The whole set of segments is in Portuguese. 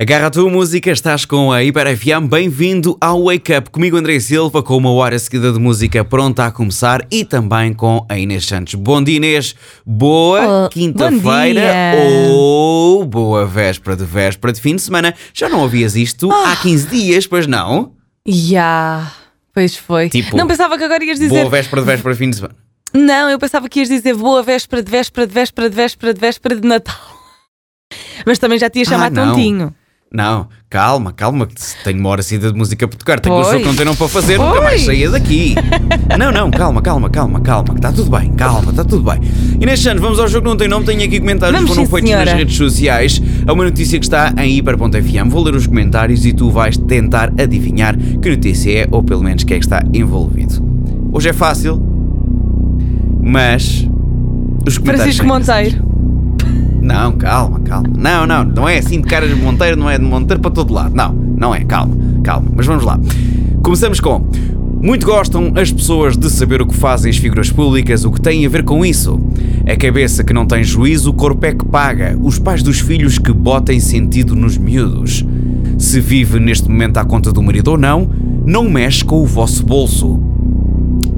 Agarra a tua música, estás com a Hiper FM, bem-vindo ao Wake Up, comigo André Silva, com uma hora seguida de música pronta a começar e também com a Inês Santos. Bom dia Inês, boa Oh, quinta-feira ou boa véspera de véspera de fim de semana. Já não ouvias isto Ah. há 15 dias, pois não? Ya, pois foi. Tipo, não pensava que agora ias dizer. Boa véspera de véspera de fim de semana. Não, eu pensava que ias dizer boa véspera de véspera de véspera de véspera de véspera de Natal. Mas também já te ia chamar Ah, tontinho. Não, calma, calma, que tenho uma hora seguida de música para tocar, tenho o Pois. show que não tenho para fazer, nunca mais Pois. saía daqui. Não, não, calma, calma, calma, calma, que está tudo bem, calma, está tudo bem. Inês Santos, vamos ao jogo que não tem nome, tenho aqui comentários que foram feitos nas redes sociais. É uma notícia que está em hiper.fm. Vou ler os comentários e tu vais tentar adivinhar que notícia é, ou pelo menos quem é que está envolvido. Hoje é fácil, mas os comentários. Francisco Monteiro. Não, calma, calma. Não, não, não é assim de caras de Monteiro, não é de Monteiro para todo lado. Não, não é, calma, calma. Mas vamos lá. Começamos com. Muito gostam as pessoas de saber o que fazem as figuras públicas, o que tem a ver com isso. A cabeça que não tem juízo, o corpo é que paga. Os pais dos filhos que botem sentido nos miúdos. Se vive neste momento à conta do marido ou não, não mexe com o vosso bolso.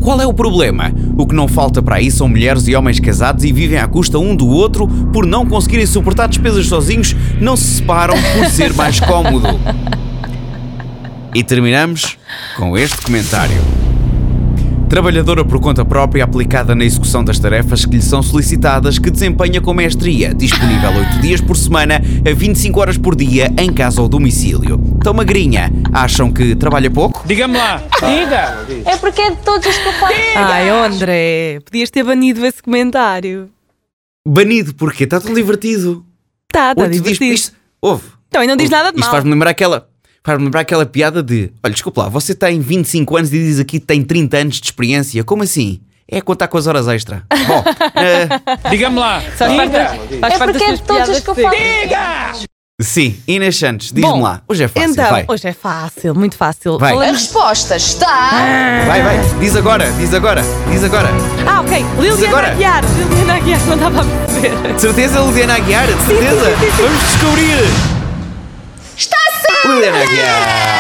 Qual é o problema? O que não falta para aí são mulheres e homens casados e vivem à custa um do outro por não conseguirem suportar despesas sozinhos, não se separam por ser mais cómodo. E terminamos com este comentário. Trabalhadora por conta própria aplicada na execução das tarefas que lhe são solicitadas, que desempenha com mestria, disponível 8 dias por semana, a 25 horas por dia, em casa ou domicílio. Tão magrinha, acham que trabalha pouco? Diga-me lá, diga! É porque é de todos os que eu faço. Ai, André, podias ter banido esse comentário. Banido, porque está tão divertido. Tá, tá divertido. isto- Ouve. Então, e não diz ouve, nada de Isto mal. faz-me lembrar aquela. Faz-me lembrar aquela piada de Olha, desculpa lá, você tem 25 anos e diz aqui que tem 30 anos de experiência. Como assim? É contar com as horas extra. Bom, eh, Diga-me lá, Faz parte diga! faz É parte porque é de todos os que eu faço. Diga! Sim, Inês Santos, diz-me Bom, lá. Hoje é fácil, Então, vai. hoje é fácil, muito fácil. Vai. A Falamos- resposta está. Vai, vai, diz agora, diz agora, diz agora. Ah, ok. Liliana agora. Aguiar. Liliana Aguiar, não estava a perceber. De certeza, Liliana Aguiar, de certeza. sim, sim, sim. Vamos descobrir. Está certo! Liliana Aguiar.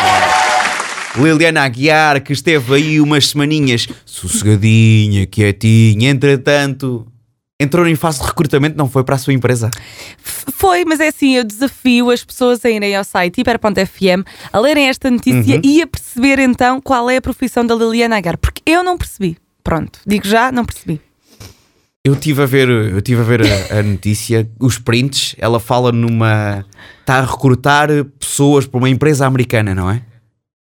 Liliana Aguiar, que esteve aí umas semaninhas sossegadinha, quietinha, entretanto. Entrou em fase de recrutamento, não foi para a sua empresa? Foi, mas é assim, eu desafio as pessoas a irem ao site hiper.fm, a lerem esta notícia Uhum. e a perceber então qual é a profissão da Liliana Aguiar, porque eu não percebi. Pronto, digo já, não percebi. Eu tive a ver, eu tive a, ver a, a notícia, os prints, ela fala numa. está a recrutar pessoas para uma empresa americana, não é?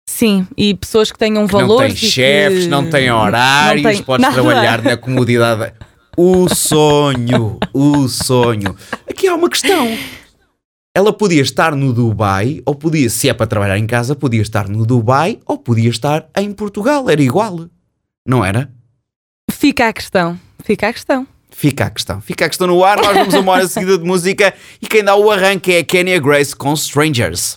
Sim, e pessoas que tenham Que não valores. tem e chefes, que não tem horários, não tem podes nada. trabalhar na comodidade. O sonho, o sonho. Aqui há uma questão. Ela podia estar no Dubai, ou podia, se é para trabalhar em casa, podia estar no Dubai ou podia estar em Portugal. Era igual. Não era? Fica a questão, fica a questão. Fica a questão. Fica a questão no ar. Nós vamos a uma hora seguida de música e quem dá o arranque é a Kenya Grace com Strangers.